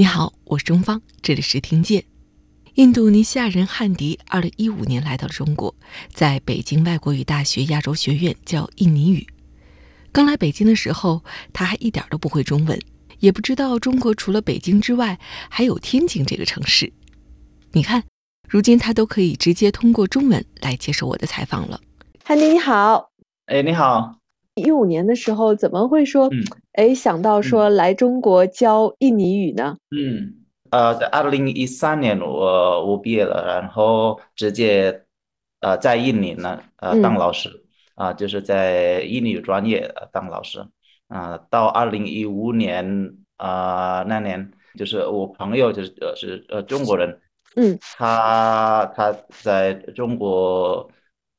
你好，我是钟芳，这里是听见。印度尼西亚人汉迪二零一五年来到了中国，在北京外国语大学亚洲学院教印尼语。刚来北京的时候，他还一点都不会中文，也不知道中国除了北京之外还有天津这个城市。你看，如今他都可以直接通过中文来接受我的采访了。汉迪你好，哎，你好。一五年的时候怎么会说，哎，想到说来中国教印尼语呢？嗯，呃，在二零一三年我我毕业了，然后直接呃在印尼呢呃当老师啊，就是在印尼语专业当老师啊。到二零一五年啊那年，就是我朋友就是呃是呃中国人，嗯，他他在中国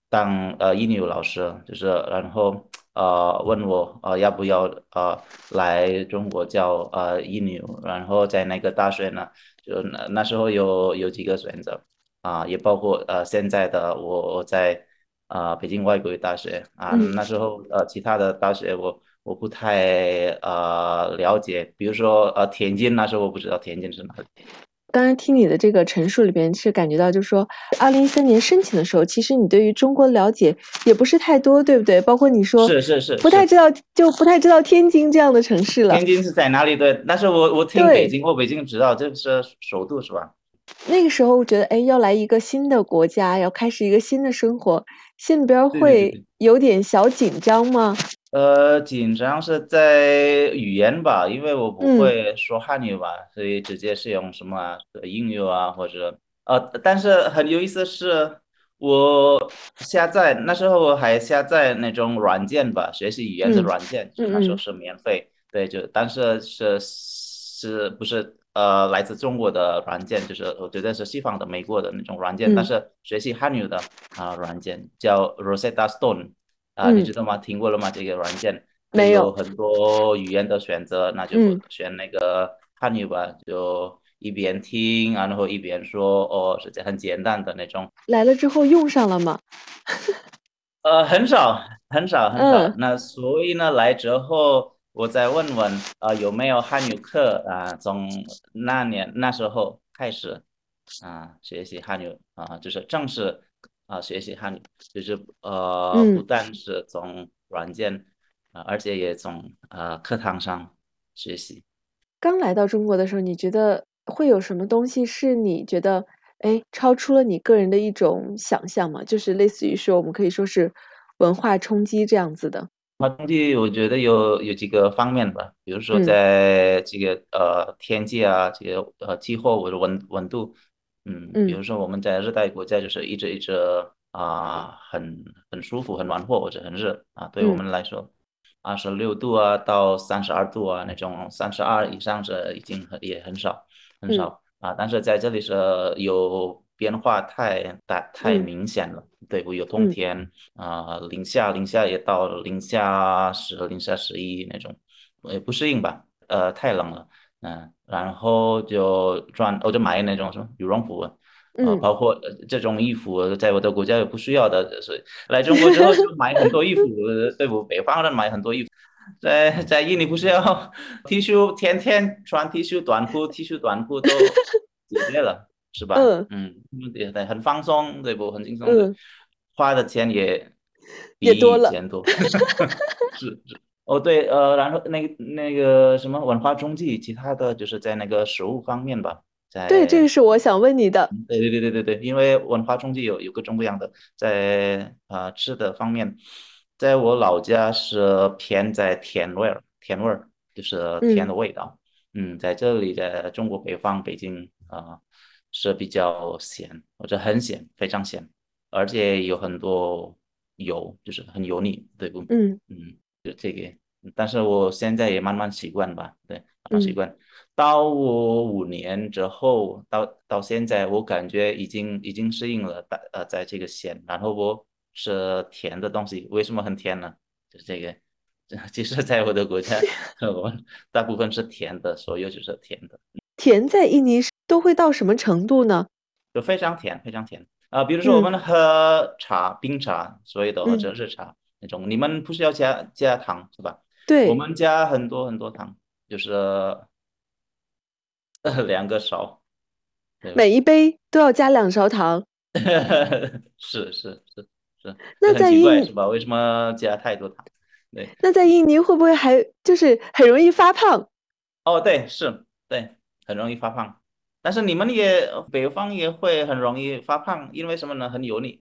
当呃印尼语老师，就是然后。呃，问我呃要不要呃来中国教呃英语，然后在那个大学呢，就那那时候有有几个选择啊，也包括呃现在的我在啊北京外国语大学。啊，那时候呃其他的大学我我不太呃了解，比如说呃天津，那时候我不知道天津是哪里。刚才听你的这个陈述里边，是感觉到，就是说，二零一三年申请的时候，其实你对于中国的了解也不是太多，对不对？包括你说是是是，不太知道，就不太知道天津这样的城市了。天津是在哪里？对，但是我我听北京，我北京知道这是首都，是吧？那个时候我觉得，哎，要来一个新的国家，要开始一个新的生活，心里边会有点小紧张吗？呃，紧张是在语言吧，因为我不会说汉语吧，所以直接是用什么英语啊，或者呃，但是很有意思是，我下载那时候我还下载那种软件吧，学习语言的软件，那时候是免费，对，就但是是是不是呃来自中国的软件，就是我觉得是西方的美国的那种软件，但是学习汉语的啊软件叫 Rosetta Stone。啊，你知道吗？听过了吗？这个软件没有很多语言的选择，那就选那个汉语吧，就一边听，然后一边说，哦，是这很简单的那种。来了之后用上了吗？呃，很少，很少，很少。那所以呢，来之后我再问问啊，有没有汉语课啊？从那年那时候开始啊，学习汉语啊，就是正式。啊，学习汉语就是呃，不但是从软件啊，而且也从呃课堂上学习。刚来到中国的时候，你觉得会有什么东西是你觉得哎超出了你个人的一种想象吗？就是类似于说，我们可以说是文化冲击这样子的。文化冲击，我觉得有有几个方面吧，比如说在这个呃天气啊，这个呃气候或者温温度。嗯，比如说我们在热带国家，就是一直一直啊，很很舒服，很暖和或者很热啊。对我们来说，二十六度啊到三十二度啊那种，三十二以上是已经很也很少很少啊。但是在这里是有变化太大太明显了。对，我有冬天啊，零下零下也到零下十零下十一那种，也不适应吧？呃，太冷了。嗯，然后就穿，我就买那种什么羽绒服，呃，包括这种衣服，在我的国家也不需要的，所以来中国之后就买很多衣服，对不？北方人买很多衣服，在在印尼不是要 T 恤，天天穿 T 恤短裤，T 恤短裤都解决了，是吧？嗯嗯，也很放松，对不？很轻松，花的钱也也多了，钱多，是是。哦对，呃，然后那个那个什么文化中继，其他的就是在那个食物方面吧，在对，这个是我想问你的。对对对对对对，因为文化中继有有各种各样的，在啊吃的方面，在我老家是偏在甜味儿，甜味儿就是甜的味道。嗯，在这里，的中国北方北京啊是比较咸，或者很咸，非常咸，而且有很多油，就是很油腻，对不？嗯嗯。就这个，但是我现在也慢慢习惯吧，对，慢慢习惯。到我五年之后，到到现在，我感觉已经已经适应了，在呃，在这个咸，然后我是甜的东西，为什么很甜呢？就是这个，其实，在我的国家，我大部分是甜的，所有就是甜的。甜在印尼都会到什么程度呢？就非常甜，非常甜啊！比如说我们喝茶，冰茶，所有的或者热茶。那种你们不是要加加糖是吧？对，我们加很多很多糖，就是 两个勺，每一杯都要加两勺糖。是是是是，那在印是吧？为什么加太多糖？对。那在印尼会不会还就是很容易发胖？哦，对，是，对，很容易发胖。但是你们也北方也会很容易发胖，因为什么呢？很油腻。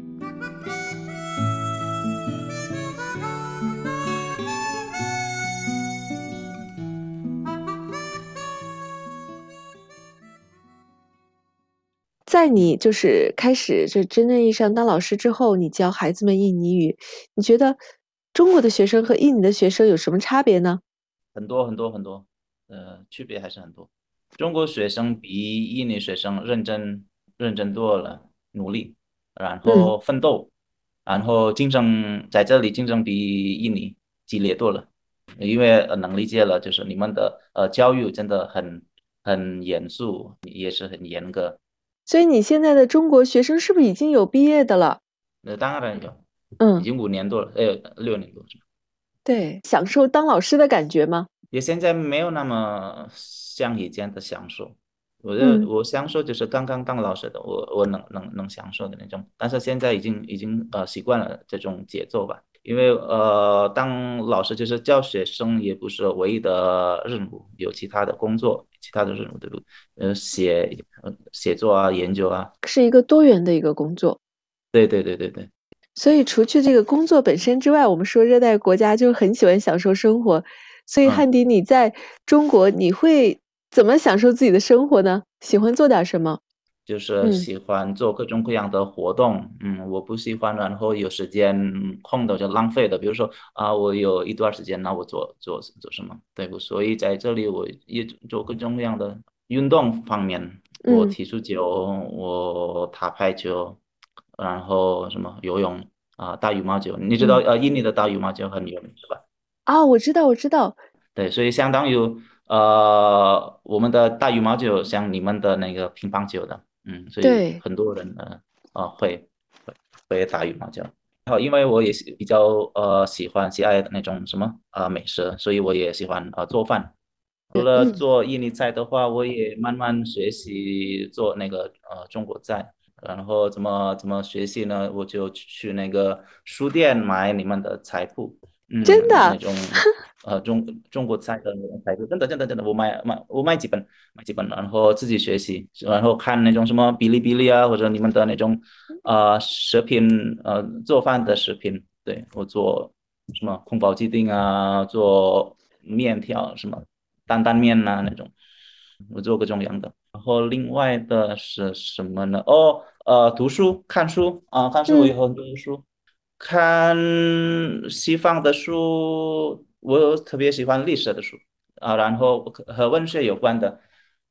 在你就是开始就真正意义上当老师之后，你教孩子们印尼语，你觉得中国的学生和印尼的学生有什么差别呢？很多很多很多，呃，区别还是很多。中国学生比印尼学生认真认真多了，努力，然后奋斗，然后竞争在这里竞争比印尼激烈多了，因为能理解了，就是你们的呃教育真的很很严肃，也是很严格。所以你现在的中国学生是不是已经有毕业的了？那当然有，嗯，已经五年多了，呃，六年多？对，享受当老师的感觉吗？也现在没有那么像以前的享受。我的我享受就是刚刚当老师的，我我能能能享受的那种。但是现在已经已经呃习惯了这种节奏吧。因为呃，当老师就是教学生也不是唯一的任务，有其他的工作，其他的任务对不？呃，写写作啊，研究啊，是一个多元的一个工作。对对对对对。所以除去这个工作本身之外，我们说热带国家就很喜欢享受生活。所以汉迪，你在中国你会怎么享受自己的生活呢？喜欢做点什么？就是喜欢做各种各样的活动，嗯，我不喜欢，然后有时间空的就浪费的。比如说啊，我有一段时间，那我做做做什么？对，所以在这里我也做各种各样的运动方面，我踢足球，我打排球，然后什么游泳啊，打羽毛球。你知道呃，印尼的打羽毛球很有名是吧？啊，我知道，我知道。对，所以相当于呃，我们的打羽毛球像你们的那个乒乓球的。嗯，所以很多人呢，啊，会会会打羽毛球。然后，因为我也是比较呃喜欢喜爱那种什么啊美食，所以我也喜欢啊做饭。除了做印尼菜的话，我也慢慢学习做那个呃中国菜。然后怎么怎么学习呢？我就去那个书店买你们的菜谱。嗯真的那种呃中中国菜的那种菜谱，真的真的真的，我买买我买几本买几本，然后自己学习，然后看那种什么哔哩哔哩啊，或者你们的那种啊视频呃做饭的视频，对我做什么宫保鸡丁啊，做面条什么担担面呐那种，我做各种样的。然后另外的是什么呢？哦呃读书看书啊看书我有很多书。看西方的书，我特别喜欢历史的书啊，然后和文学有关的，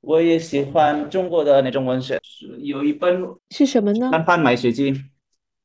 我也喜欢中国的那种文学。有一本是什么呢？《翻买学记》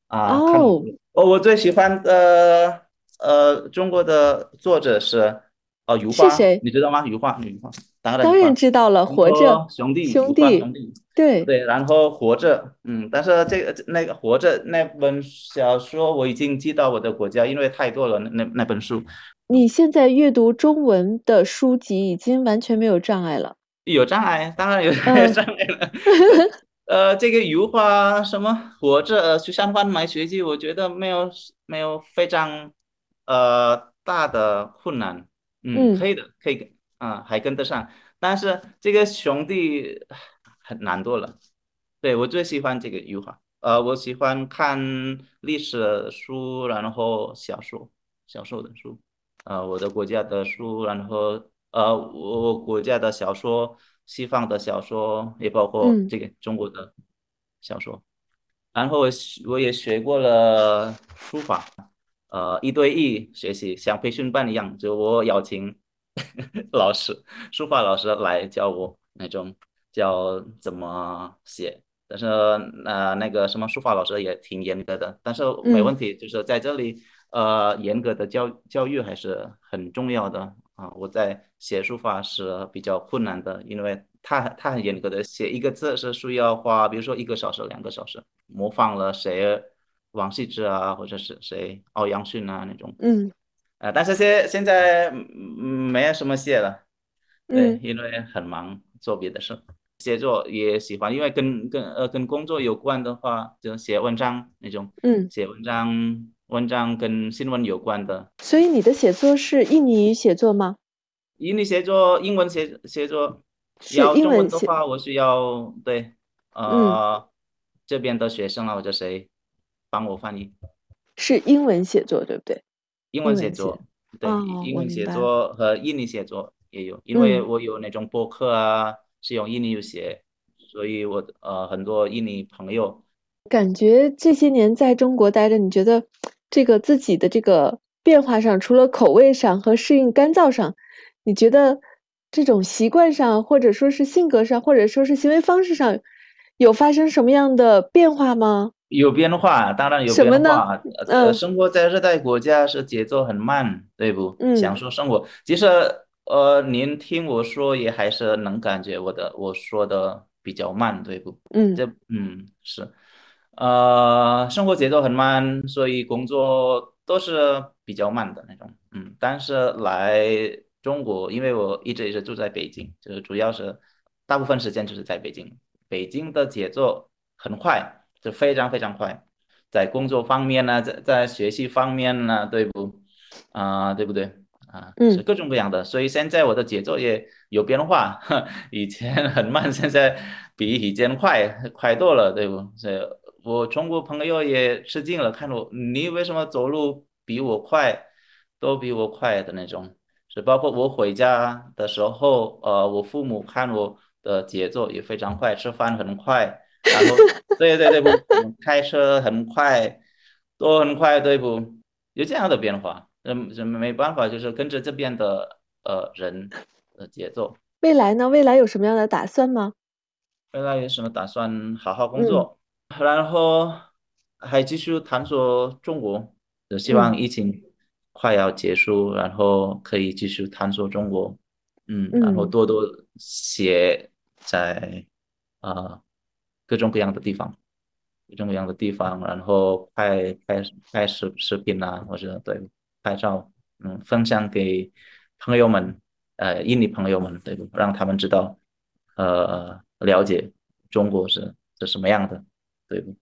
啊。哦。哦，我最喜欢的呃中国的作者是哦余华。是谁？你知道吗？余华，余华。当然知道了，活着兄弟兄弟兄弟，对对，然后活着，嗯，但是这个那个活着那本小说我已经寄到我的国家，因为太多了，那那那本书。你现在阅读中文的书籍已经完全没有障碍了？有障碍，当然有障碍了。呃，这个油画什么活着去上班买学记，我觉得没有没有非常呃大的困难，嗯，可以的，可以。啊，还跟得上，但是这个兄弟很难多了。对我最喜欢这个余华，呃，我喜欢看历史书，然后小说，小说的书，呃，我的国家的书，然后呃，我国家的小说，西方的小说，也包括这个中国的小说。然后我我也学过了书法，呃，一对一学习，像培训班一样，就我邀请。老师，书法老师来教我那种教怎么写。但是呃，那个什么书法老师也挺严格的，但是没问题，就是在这里呃，严格的教教育还是很重要的啊。我在写书法是比较困难的，因为他他很严格的，写一个字是需要花，比如说一个小时、两个小时，模仿了谁王羲之啊，或者是谁欧阳询啊那种。嗯。呃，但是现现在没有什么写了，对，因为很忙做别的事。写作也喜欢，因为跟跟呃跟工作有关的话，就写文章那种。嗯，写文章，文章跟新闻有关的。所以你的写作是印尼语写作吗？印尼写作，英文写写作。要中文的话，我需要对呃这边的学生啊或者谁帮我翻译。是英文写作对不对？英文写作，对，英文写作和印尼写作也有，因为我有那种博客啊。是用印尼语写，所以我呃很多印尼朋友，感觉这些年在中国待着，你觉得这个自己的这个变化上，除了口味上和适应干燥上，你觉得这种习惯上，或者说是性格上，或者说是行为方式上，有发生什么样的变化吗？有变化，当然有变化。呃，生活在热带国家是节奏很慢，对不？嗯，享受生活，其实。呃，您听我说也还是能感觉我的我说的比较慢，对不？嗯，这嗯是，呃，生活节奏很慢，所以工作都是比较慢的那种。嗯，但是来中国，因为我一直也是住在北京，就是主要是大部分时间就是在北京。北京的节奏很快，就非常非常快，在工作方面呢，在在学习方面呢，对不？啊，对不对？啊，是各种各样的，所以现在我的节奏也有变化，以前很慢，现在比以前快快多了，对不？所以我中国朋友也吃惊了，看我你为什么走路比我快，都比我快的那种，是包括我回家的时候，呃，我父母看我的节奏也非常快，吃饭很快，然后对对对不，开车很快，都很快，对不？有这样的变化。嗯，这没办法，就是跟着这边的呃人的节奏。未来呢？未来有什么样的打算吗？未来有什么打算？好好工作，然后还继续探索中国。就希望疫情快要结束，然后可以继续探索中国。嗯，然后多多写在啊各种各样的地方，各种各样的地方，然后拍拍拍视视频啊，或者对。拍照，嗯，分享给朋友们，呃，印尼朋友们，对不？让他们知道，呃，了解中国是是什么样的，对不？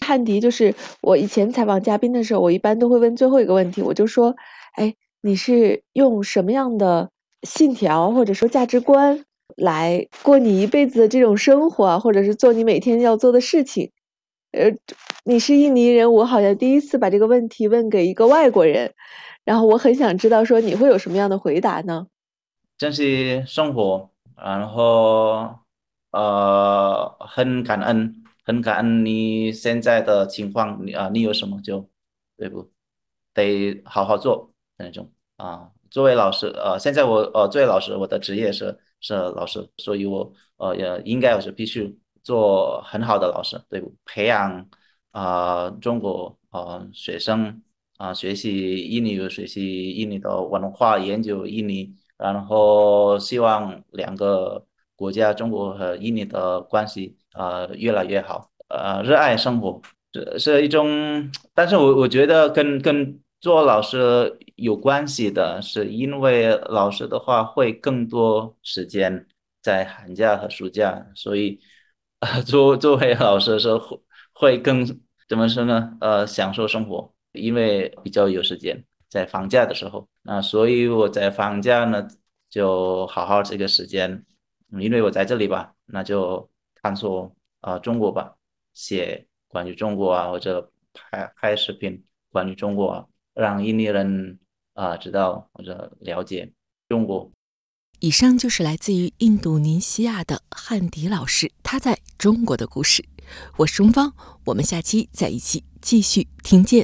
汉迪，就是我以前采访嘉宾的时候，我一般都会问最后一个问题，我就说，哎，你是用什么样的信条或者说价值观来过你一辈子的这种生活，或者是做你每天要做的事情？呃，你是印尼人，我好像第一次把这个问题问给一个外国人，然后我很想知道说你会有什么样的回答呢？珍惜生活，然后呃，很感恩，很感恩你现在的情况，你啊，你有什么就对不？得好好做那种啊。作为老师，呃，现在我呃，作为老师，我的职业是是老师，所以我呃也应该是必须。做很好的老师，对？培养啊，中国啊学生啊学习印尼，学习印尼的文化，研究印尼，然后希望两个国家，中国和印尼的关系啊越来越好。呃，热爱生活是是一种，但是我我觉得跟跟做老师有关系的，是因为老师的话会更多时间在寒假和暑假，所以。啊作作为老师的时候，会会更怎么说呢？呃，享受生活，因为比较有时间在放假的时候，那所以我在放假呢，就好好这个时间，因为我在这里吧，那就探索啊中国吧，写关于中国啊，或者拍拍视频关于中国啊，让印尼人啊知道或者了解中国。以上就是来自于印度尼西亚的汉迪老师他在中国的故事。我是中方，我们下期再一起继续听见。